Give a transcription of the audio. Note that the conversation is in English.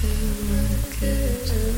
good.